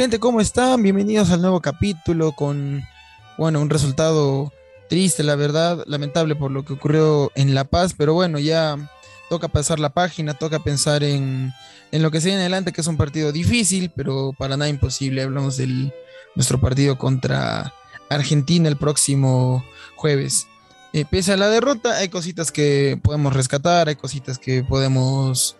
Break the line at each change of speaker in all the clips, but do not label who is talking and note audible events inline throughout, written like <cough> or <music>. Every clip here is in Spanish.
Gente, ¿cómo están? Bienvenidos al nuevo capítulo con, bueno, un resultado triste, la verdad, lamentable por lo que ocurrió en La Paz, pero bueno, ya toca pasar la página, toca pensar en, en lo que se viene adelante, que es un partido difícil, pero para nada imposible. Hablamos de nuestro partido contra Argentina el próximo jueves. Eh, pese a la derrota, hay cositas que podemos rescatar, hay cositas que podemos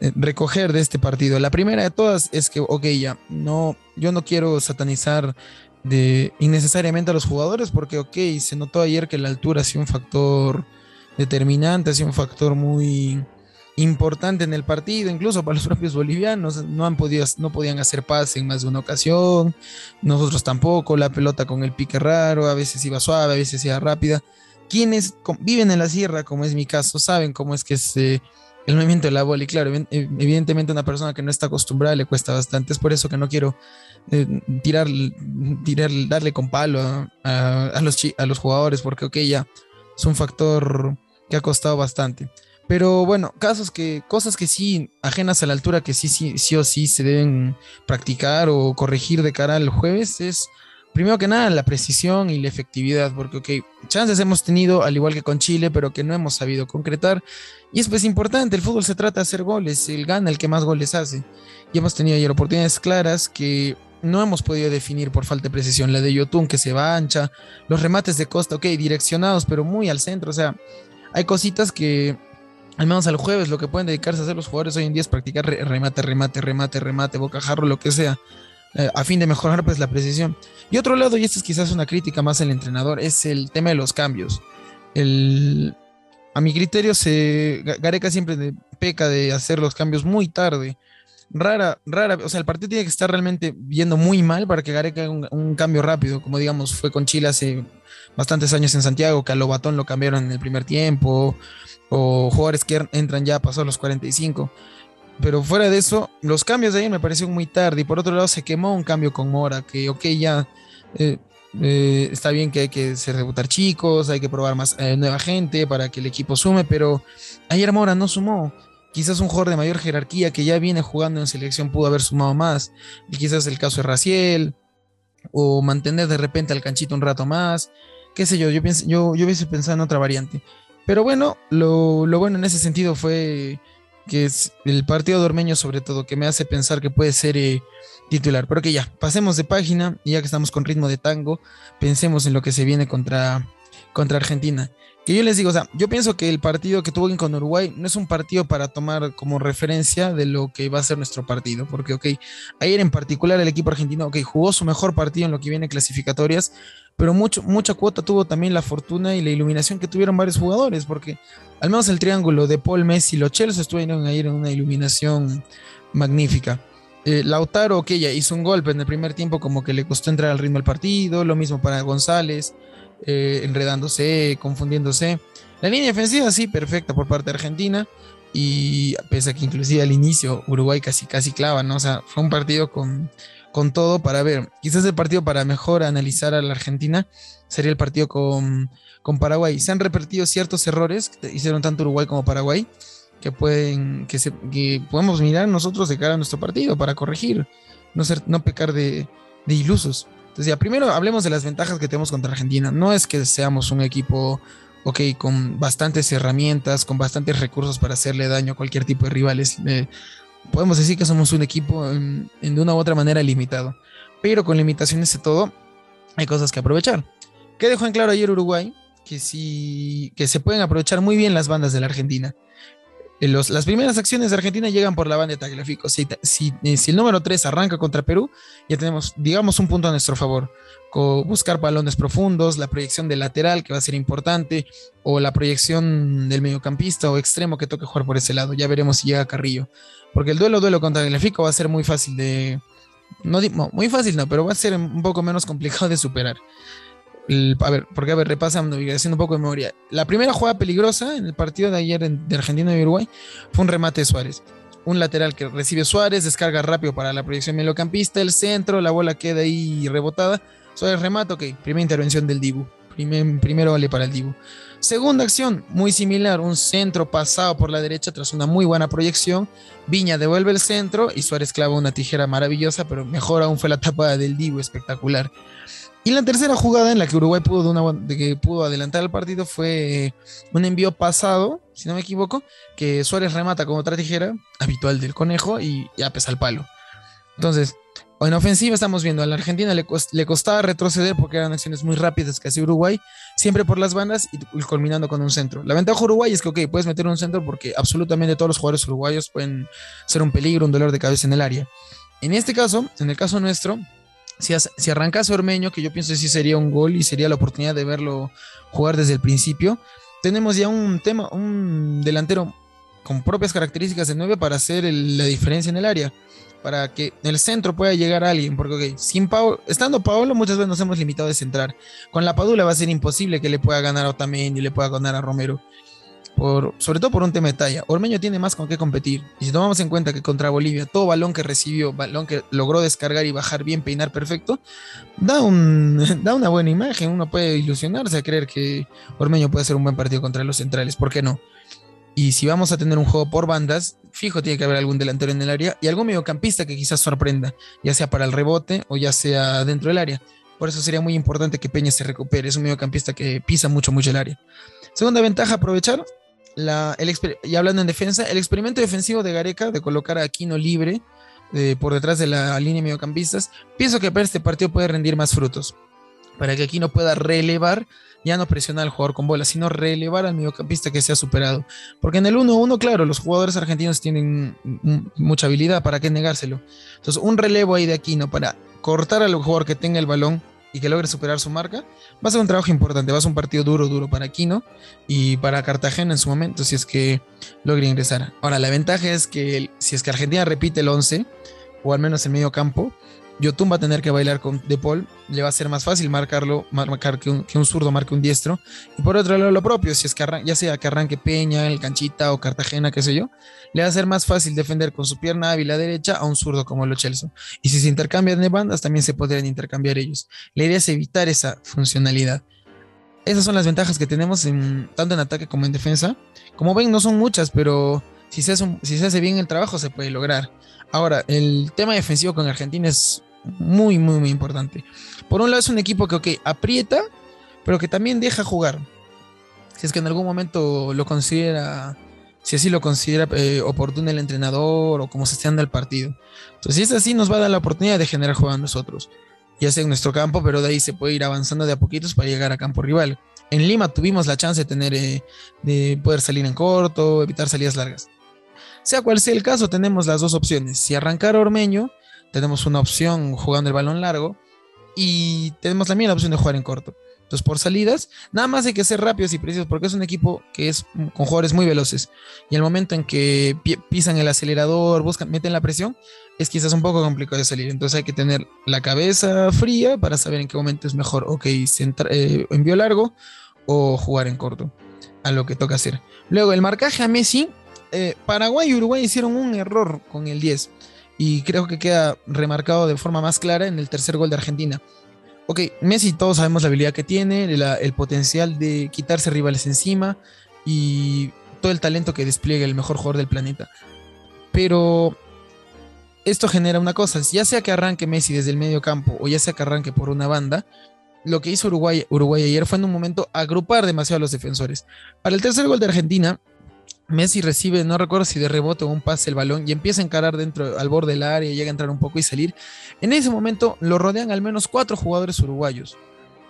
recoger de este partido. La primera de todas es que, ok, ya, no, yo no quiero satanizar de innecesariamente a los jugadores, porque, ok, se notó ayer que la altura ha sido un factor determinante, ha sido un factor muy importante en el partido, incluso para los <laughs> propios bolivianos, no han podido, no podían hacer pase en más de una ocasión, nosotros tampoco, la pelota con el pique raro, a veces iba suave, a veces iba rápida. Quienes viven en la sierra, como es mi caso, saben cómo es que se el movimiento de la bola. Y claro, evidentemente a una persona que no está acostumbrada le cuesta bastante. Es por eso que no quiero eh, tirar, tirar, darle con palo a, los, a los jugadores, porque ok, ya es un factor que ha costado bastante. Pero bueno, casos que, cosas que sí, ajenas a la altura, que sí, sí, sí o sí se deben practicar o corregir de cara al jueves, es primero que nada la precisión y la efectividad, porque, ok, chances hemos tenido, al igual que con Chile, pero que no hemos sabido concretar. Y es pues importante, el fútbol se trata de hacer goles, el gana el que más goles hace. Y hemos tenido ayer oportunidades claras que no hemos podido definir por falta de precisión. La de Yotun que se va ancha, los remates de Costa, ok, direccionados, pero muy al centro. O sea, hay cositas que, al menos al jueves, lo que pueden dedicarse a hacer los jugadores hoy en día es practicar remate, remate, remate, remate, bocajarro, lo que sea. Eh, a fin de mejorar pues la precisión. Y otro lado, y esto es quizás una crítica más al entrenador, es el tema de los cambios. El, a mi criterio, se, Gareca siempre peca de hacer los cambios muy tarde. Rara, rara, o sea, el partido tiene que estar realmente viendo muy mal para que Gareca haga un, cambio rápido, como digamos fue con Chile hace bastantes años en Santiago, que a Lobatón lo cambiaron en el primer tiempo, o jugadores que entran ya pasó los 45. Pero fuera de eso, los cambios de ayer me parecieron muy tarde. Y por otro lado, se quemó un cambio con Mora, que ok, ya eh, eh, está bien que hay que hacer debutar chicos, hay que probar más eh, nueva gente para que el equipo sume, pero ayer Mora no sumó. Quizás un jugador de mayor jerarquía que ya viene jugando en selección pudo haber sumado más. Y quizás el caso de Raciel, o mantener de repente al canchito un rato más. Qué sé yo, yo, pienso, yo, yo hubiese pensado en otra variante. Pero bueno, lo, lo bueno en ese sentido fue que es el partido dormeño sobre todo, que me hace pensar que puede ser eh, titular. Pero que ya, pasemos de página, y ya que estamos con ritmo de tango, pensemos en lo que se viene contra, contra Argentina. Que yo les digo, o sea, yo pienso que el partido que tuvo con Uruguay no es un partido para tomar como referencia de lo que va a ser nuestro partido, porque, ok, ayer en particular el equipo argentino, ok, jugó su mejor partido en lo que viene clasificatorias, pero mucho, mucha cuota tuvo también la fortuna y la iluminación que tuvieron varios jugadores, porque al menos el triángulo de Paul Messi y los Chelsea estuvieron ayer en una iluminación magnífica. Eh, Lautaro, ok, ya hizo un golpe en el primer tiempo, como que le costó entrar al ritmo del partido, lo mismo para González, eh, enredándose, confundiéndose. La línea defensiva, sí, perfecta por parte de Argentina, y pese a que inclusive al inicio Uruguay casi casi clava, ¿no? O sea, fue un partido con con todo para ver. Quizás el partido para mejor analizar a la Argentina sería el partido con, con Paraguay. Se han repetido ciertos errores que hicieron tanto Uruguay como Paraguay que pueden que, se, que podemos mirar nosotros de cara a nuestro partido para corregir, no ser no pecar de, de ilusos. Entonces, ya primero hablemos de las ventajas que tenemos contra Argentina. No es que seamos un equipo ok, con bastantes herramientas, con bastantes recursos para hacerle daño a cualquier tipo de rivales. Eh, podemos decir que somos un equipo en, de una u otra manera limitado. Pero con limitaciones de todo, hay cosas que aprovechar. ¿Qué dejó en claro ayer Uruguay? Que sí, que se pueden aprovechar muy bien las bandas de la Argentina. Eh, las primeras acciones de Argentina llegan por la banda de Tagliafico. Si, si, eh, si, el número 3 arranca contra Perú, ya tenemos, digamos, un punto a nuestro favor. buscar balones profundos, la proyección del lateral, que va a ser importante, o la proyección del mediocampista o extremo que toque jugar por ese lado. Ya veremos si llega Carrillo. Porque el duelo duelo contra Tagliafico va a ser muy fácil de. No, muy fácil no, pero va a ser un poco menos complicado de superar. A ver, porque a ver, repasando y haciendo un poco de memoria. La primera jugada peligrosa en el partido de ayer de Argentina y Uruguay fue un remate de Suárez. Un lateral que recibe Suárez, descarga rápido para la proyección mediocampista, el centro, la bola queda ahí rebotada. Suárez remata, ok, primera intervención del Dibu. primero vale para el Dibu. Segunda acción, muy similar, un centro pasado por la derecha tras una muy buena proyección. Viña devuelve el centro y Suárez clava una tijera maravillosa, pero mejor aún fue la tapada del Dibu, espectacular. Y la tercera jugada en la que Uruguay pudo, de que pudo adelantar el partido fue un envío pasado, si no me equivoco, que Suárez remata con otra tijera, habitual del conejo, y ya pesa el palo. Entonces, en ofensiva estamos viendo a la Argentina le, le, costaba retroceder porque eran acciones muy rápidas que hacía Uruguay, siempre por las bandas y, culminando con un centro. La ventaja de Uruguay es que, ok, puedes meter un centro porque absolutamente todos los jugadores uruguayos pueden ser un peligro, un dolor de cabeza en el área. En este caso, en el caso nuestro, si, si arrancase Ormeño, que yo pienso que sí sería un gol y sería la oportunidad de verlo jugar desde el principio, tenemos ya un tema, un delantero con propias características de 9 para hacer la diferencia en el área para que el centro pueda llegar a alguien, porque sin estando Paolo muchas veces nos hemos limitado a centrar. Con la Padula va a ser imposible que le pueda ganar a Otamendi, le pueda ganar a Romero. Sobre todo por un tema de talla. Ormeño tiene más con qué competir. Y si tomamos en cuenta que contra Bolivia, todo balón que recibió, balón que logró descargar y bajar bien, peinar perfecto, da, <laughs> da una buena imagen. Uno puede ilusionarse a creer que Ormeño puede hacer un buen partido contra los centrales. ¿Por qué no? Y si vamos a tener un juego por bandas, fijo tiene que haber algún delantero en el área y algún mediocampista que quizás sorprenda, ya sea para el rebote o ya sea dentro del área. Por eso sería muy importante que Peña se recupere. Es un mediocampista que pisa mucho, mucho el área. Segunda ventaja, aprovechar. La, el, y hablando en defensa, el experimento defensivo de Gareca de colocar a Aquino libre eh, por detrás de la línea de mediocampistas, pienso que para este partido puede rendir más frutos. Para que Aquino pueda relevar ya no presionar al jugador con bola, sino relevar al mediocampista que se ha superado. Porque en el 1-1, claro, los jugadores argentinos tienen mucha habilidad, ¿para qué negárselo? Entonces, un relevo ahí de Aquino para cortar al jugador que tenga el balón y que logre superar su marca, va a ser un trabajo importante, va a ser un partido duro, duro para Aquino y para Cartagena en su momento, si es que logra ingresar. Ahora, la ventaja es que si es que Argentina repite el 11, o al menos el medio campo, Yotun va a tener que bailar con De Paul, le va a ser más fácil marcarlo, marcar que un, zurdo marque un diestro. Y por otro lado, lo propio, si es que ya sea que arranque Peña, el Canchita o Cartagena, qué sé yo, le va a ser más fácil defender con su pierna hábil a derecha a un zurdo como lo Chelsea. Y si se intercambian de bandas, también se podrían intercambiar ellos. La idea es evitar esa funcionalidad. Esas son las ventajas que tenemos en, tanto en ataque como en defensa. Como ven, no son muchas, pero si se si se hace bien el trabajo, se puede lograr. Ahora, el tema defensivo con Argentina es muy, muy, muy importante. Por un lado es un equipo que, aprieta, pero que también deja jugar. Si es que en algún momento lo considera, si así lo considera eh, oportuno el entrenador o como se esté dando el partido. Entonces, si es así, nos va a dar la oportunidad de generar juego a nosotros. Ya sea en nuestro campo, pero de ahí se puede ir avanzando de a poquitos para llegar a campo rival. En Lima tuvimos la chance de tener, eh, de poder salir en corto, evitar salidas largas. Sea cual sea el caso, tenemos las dos opciones. Si arrancar Ormeño, tenemos una opción jugando el balón largo y tenemos también la opción de jugar en corto. Por salidas, nada más hay que ser rápidos y precisos porque es un equipo que es con jugadores muy veloces. Y el momento en que pisan el acelerador, buscan, meten la presión, es quizás un poco complicado de salir. Entonces, hay que tener la cabeza fría para saber en qué momento es mejor, ok, eh, envío largo o jugar en corto, a lo que toca hacer. Luego, el marcaje a Messi eh, Paraguay y Uruguay hicieron un error con el 10 y creo que queda remarcado de forma más clara en el tercer gol de Argentina. Ok, Messi todos sabemos la habilidad que tiene, el potencial de quitarse rivales encima y todo el talento que despliega el mejor jugador del planeta. Pero esto genera una cosa, ya sea que arranque Messi desde el medio campo o ya sea que arranque por una banda, lo que hizo Uruguay, Uruguay ayer fue en un momento agrupar demasiado a los defensores. Para el tercer gol de Argentina, Messi recibe, no recuerdo si de rebote o un pase el balón y empieza a encarar dentro al borde del área, llega a entrar un poco y salir. En ese momento lo rodean al menos cuatro jugadores uruguayos.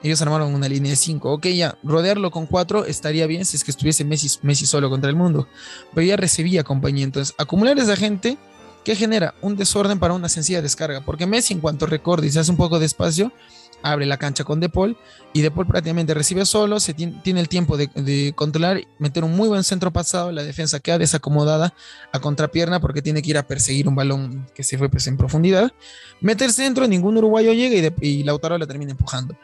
Ellos armaron una línea de cinco. Ok, ya, rodearlo con cuatro estaría bien si es que estuviese Messi, solo contra el mundo. Pero ya recibía compañía. Entonces, acumular esa gente, ¿qué genera? Un desorden para una sencilla descarga. Porque Messi, en cuanto recorre y se hace un poco de espacio, abre la cancha con Depol y Depol prácticamente recibe solo, se tiene, el tiempo de, controlar, meter un muy buen centro pasado, la defensa queda desacomodada a contrapierna porque tiene que ir a perseguir un balón que se fue pues, en profundidad, meter centro, ningún uruguayo llega y, y Lautaro la termina empujando.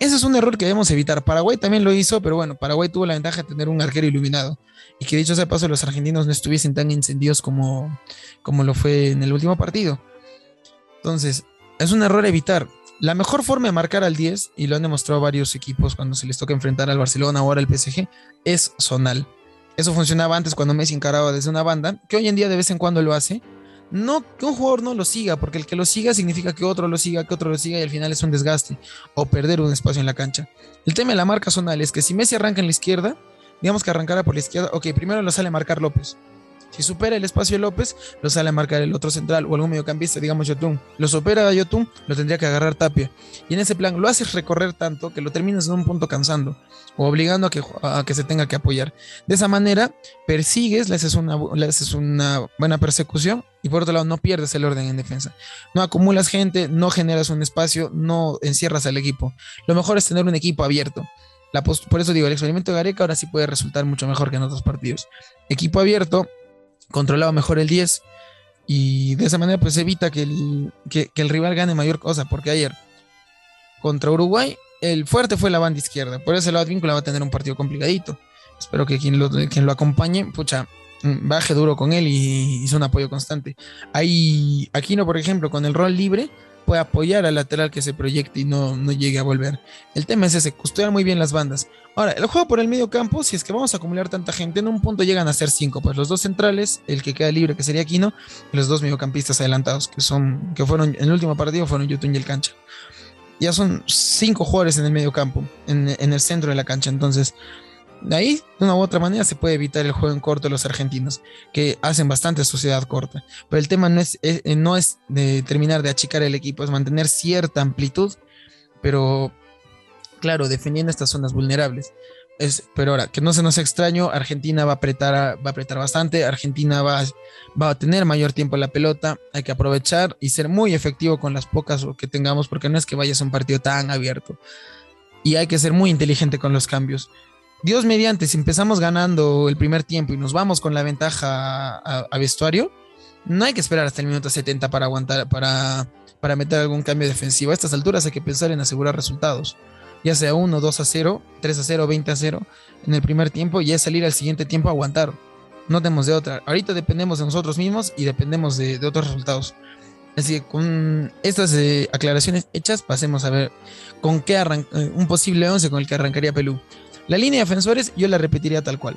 Ese es un error que debemos evitar. Paraguay también lo hizo, pero bueno, Paraguay tuvo la ventaja de tener un arquero iluminado y que dicho sea paso los argentinos no estuviesen tan encendidos como, como lo fue en el último partido. Entonces, es un error evitar La mejor forma de marcar al 10, y lo han demostrado varios equipos cuando se les toca enfrentar al Barcelona ahora al PSG, es zonal. Eso funcionaba antes cuando Messi encaraba desde una banda, que hoy en día de vez en cuando lo hace. No que un jugador no lo siga, porque el que lo siga significa que otro lo siga, que otro lo siga y al final es un desgaste o perder un espacio en la cancha. El tema de la marca zonal es que si Messi arranca en la izquierda, digamos que arrancara por la izquierda, ok, primero lo sale marcar López. Si supera el espacio López, lo sale a marcar el otro central o algún mediocampista, digamos Yotun. Lo supera a Yotun, lo tendría que agarrar Tapia. Y en ese plan lo haces recorrer tanto que lo terminas en un punto cansando o obligando a que, a que se tenga que apoyar. De esa manera, persigues, le haces, una, le una buena persecución y por otro lado no pierdes el orden en defensa. No acumulas gente, no generas un espacio, no encierras al equipo. Lo mejor es tener un equipo abierto. Por eso digo, el experimento de Gareca ahora sí puede resultar mucho mejor que en otros partidos. Equipo abierto, controlaba mejor el 10 y de esa manera pues evita que el, que, el rival gane mayor cosa, porque ayer contra Uruguay el fuerte fue la banda izquierda, por ese lado Víncula va a tener un partido complicadito. Espero que quien lo, quien lo acompañe, pucha, mm, baje duro con él y hizo un apoyo constante. Ahí, Aquino, por ejemplo, con el rol libre, puede apoyar al lateral que se proyecte y no, no llegue a volver. El tema es ese, custodiar muy bien las bandas. Ahora, el juego por el medio campo, si es que vamos a acumular tanta gente, en un punto llegan a ser cinco, pues los dos centrales, el que queda libre, que sería Aquino, y los dos mediocampistas adelantados, que son, que fueron, en el último partido fueron Yutun y el cancha. Ya son cinco jugadores en el medio campo, en, en el centro de la cancha, entonces de ahí, de una u otra manera, se puede evitar el juego en corto de los argentinos, que hacen bastante sociedad corta. Pero el tema no es, eh, no es de terminar de achicar el equipo, es mantener cierta amplitud, pero claro, defendiendo estas zonas vulnerables. Es, pero ahora, que no se nos extraño, Argentina va a apretar, va a apretar bastante, Argentina va, va a tener mayor tiempo en la pelota, hay que aprovechar y ser muy efectivo con las pocas que tengamos, porque no es que vaya a un partido tan abierto. Y hay que ser muy inteligente con los cambios. Dios mediante, si empezamos ganando el primer tiempo y nos vamos con la ventaja a, vestuario, no hay que esperar hasta el minuto 70 para aguantar, para, para meter algún cambio defensivo. A estas alturas hay que pensar en asegurar resultados, ya sea 1, 2 a 0, 3 a 0, 20 a 0 en el primer tiempo y es salir al siguiente tiempo a aguantar. No tenemos de otra. Ahorita dependemos de nosotros mismos y dependemos de, otros resultados. Así que con estas eh, aclaraciones hechas, pasemos a ver con qué arranca eh, un posible 11 con el que arrancaría Pelú. La línea de defensores yo la repetiría tal cual.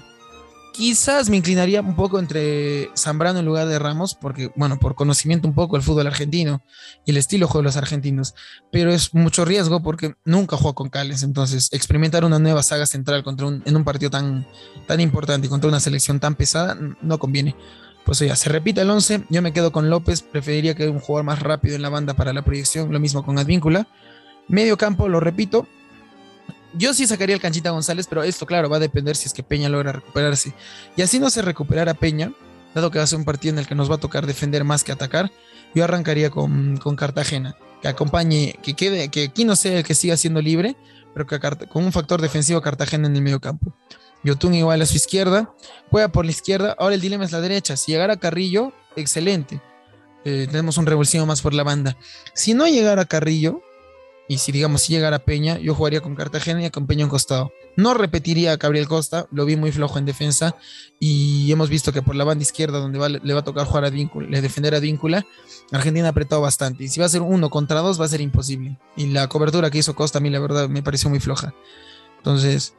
Quizás me inclinaría un poco entre Zambrano en lugar de Ramos, porque, bueno, por conocimiento un poco del fútbol argentino y el estilo de juego de los argentinos, pero es mucho riesgo porque nunca jugó con Cales, entonces experimentar una nueva saga central contra un, en un partido tan, tan importante y contra una selección tan pesada no conviene. Pues ya, se repite el 11, yo me quedo con López, preferiría que un jugador más rápido en la banda para la proyección, lo mismo con Advíncula. Medio campo, lo repito, yo sí sacaría el Canchita González, pero esto, claro, va a depender si es que Peña logra recuperarse. Y así no se recuperara Peña, dado que va a ser un partido en el que nos va a tocar defender más que atacar, yo arrancaría con, Cartagena, que acompañe, que quede, que aquí no sea el que siga siendo libre, pero que con un factor defensivo Cartagena en el medio campo. Yotun igual a su izquierda, juega por la izquierda, ahora el dilema es la derecha, si llegara Carrillo, excelente. Eh, tenemos un revulsivo más por la banda. Si no llegara Carrillo, y si, digamos, si llegara Peña, yo jugaría con Cartagena y con Peña en costado. No repetiría a Gabriel Costa, lo vi muy flojo en defensa y hemos visto que por la banda izquierda, donde le va a tocar jugar a Víncula, defender a Víncula, Argentina ha apretado bastante. Y si va a ser uno contra dos, va a ser imposible. Y la cobertura que hizo Costa a mí, la verdad, me pareció muy floja. Entonces,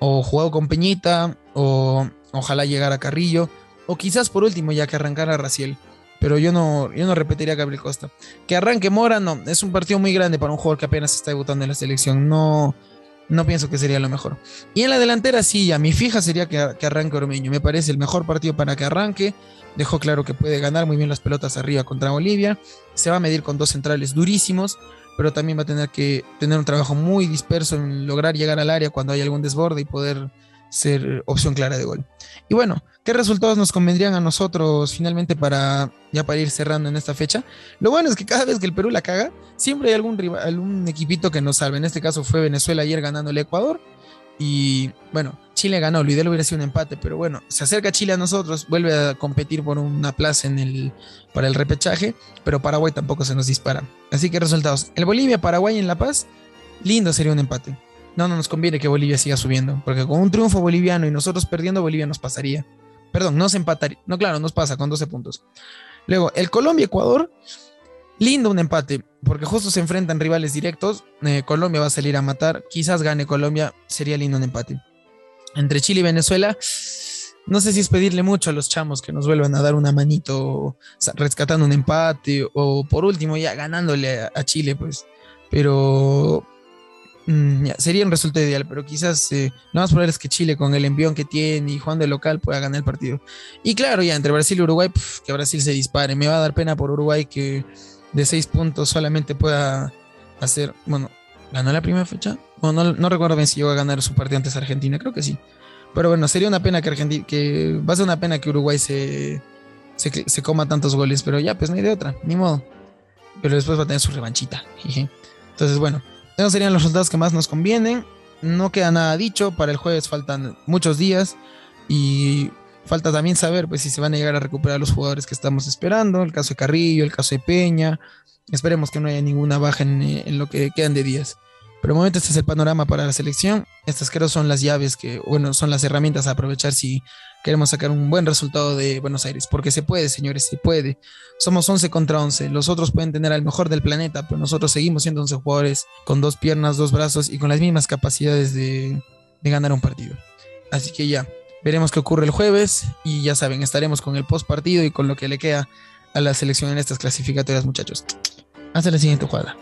o jugado con Peñita, o ojalá llegara Carrillo, o quizás por último, ya que arrancara Raciel pero yo no, yo no repetiría a Gabriel Costa. Que arranque Mora, no, es un partido muy grande para un jugador que apenas está debutando en la selección, no, no pienso que sería lo mejor. Y en la delantera sí, ya mi fija sería que, que arranque Ormeño, me parece el mejor partido para que arranque, dejó claro que puede ganar muy bien las pelotas arriba contra Bolivia, se va a medir con dos centrales durísimos, pero también va a tener que tener un trabajo muy disperso en lograr llegar al área cuando hay algún desborde y poder ser opción clara de gol. Y bueno, ¿qué resultados nos convendrían a nosotros finalmente para ya para ir cerrando en esta fecha? Lo bueno es que cada vez que el Perú la caga, siempre hay algún, rival, algún equipito que nos salve. En este caso fue Venezuela ayer ganando el Ecuador. Y bueno, Chile ganó, lo ideal hubiera sido un empate, pero bueno, se acerca Chile a nosotros, vuelve a competir por una plaza en el, para el repechaje, pero Paraguay tampoco se nos dispara. Así que resultados, el Bolivia, Paraguay en La Paz, lindo sería un empate no, no nos conviene que Bolivia siga subiendo, porque con un triunfo boliviano y nosotros perdiendo, Bolivia nos pasaría. Perdón, nos empataría. No, claro, nos pasa con 12 puntos. Luego, el Colombia-Ecuador, Lindo un empate, porque justo se enfrentan rivales directos. Eh, Colombia va a salir a matar. Quizás gane Colombia. Sería lindo un empate. Entre Chile y Venezuela, no sé si es pedirle mucho a los chamos que nos vuelvan a dar una manito rescatando un empate o por último ya ganándole a, Chile, pues. Pero mm, sería un resultado ideal, pero quizás eh, lo más probable es que Chile con el envión que tiene y Juan de local pueda ganar el partido. Y claro, ya entre Brasil y Uruguay, que Brasil se dispare. Me va a dar pena por Uruguay que de seis puntos solamente pueda hacer, bueno, ¿ganó la primera fecha? Bueno, no, recuerdo bien si llegó a ganar su partido antes Argentina, creo que sí. Pero bueno, sería una pena que Argentina, que va a ser una pena que Uruguay se, se, coma tantos goles, pero ya, pues no hay de otra, ni modo. Pero después va a tener su revanchita. Entonces, bueno, esos serían los resultados que más nos convienen. No queda nada dicho, para el jueves faltan muchos días y Falta también saber pues, si se van a llegar a recuperar los jugadores que estamos esperando, el caso de Carrillo, el caso de Peña. Esperemos que no haya ninguna baja en, lo que quedan de días. Pero de momento este es el panorama para la selección. Estas creo son las llaves que, bueno, son las herramientas a aprovechar si queremos sacar un buen resultado de Buenos Aires. Porque se puede, señores, se puede. Somos 11 contra 11. Los otros pueden tener al mejor del planeta, pero nosotros seguimos siendo 11 jugadores con dos piernas, dos brazos y con las mismas capacidades de, de ganar un partido. Así que ya, Veremos qué ocurre el jueves y ya saben, estaremos con el post partido y con lo que le queda a la selección en estas clasificatorias, muchachos. Hasta la siguiente jugada.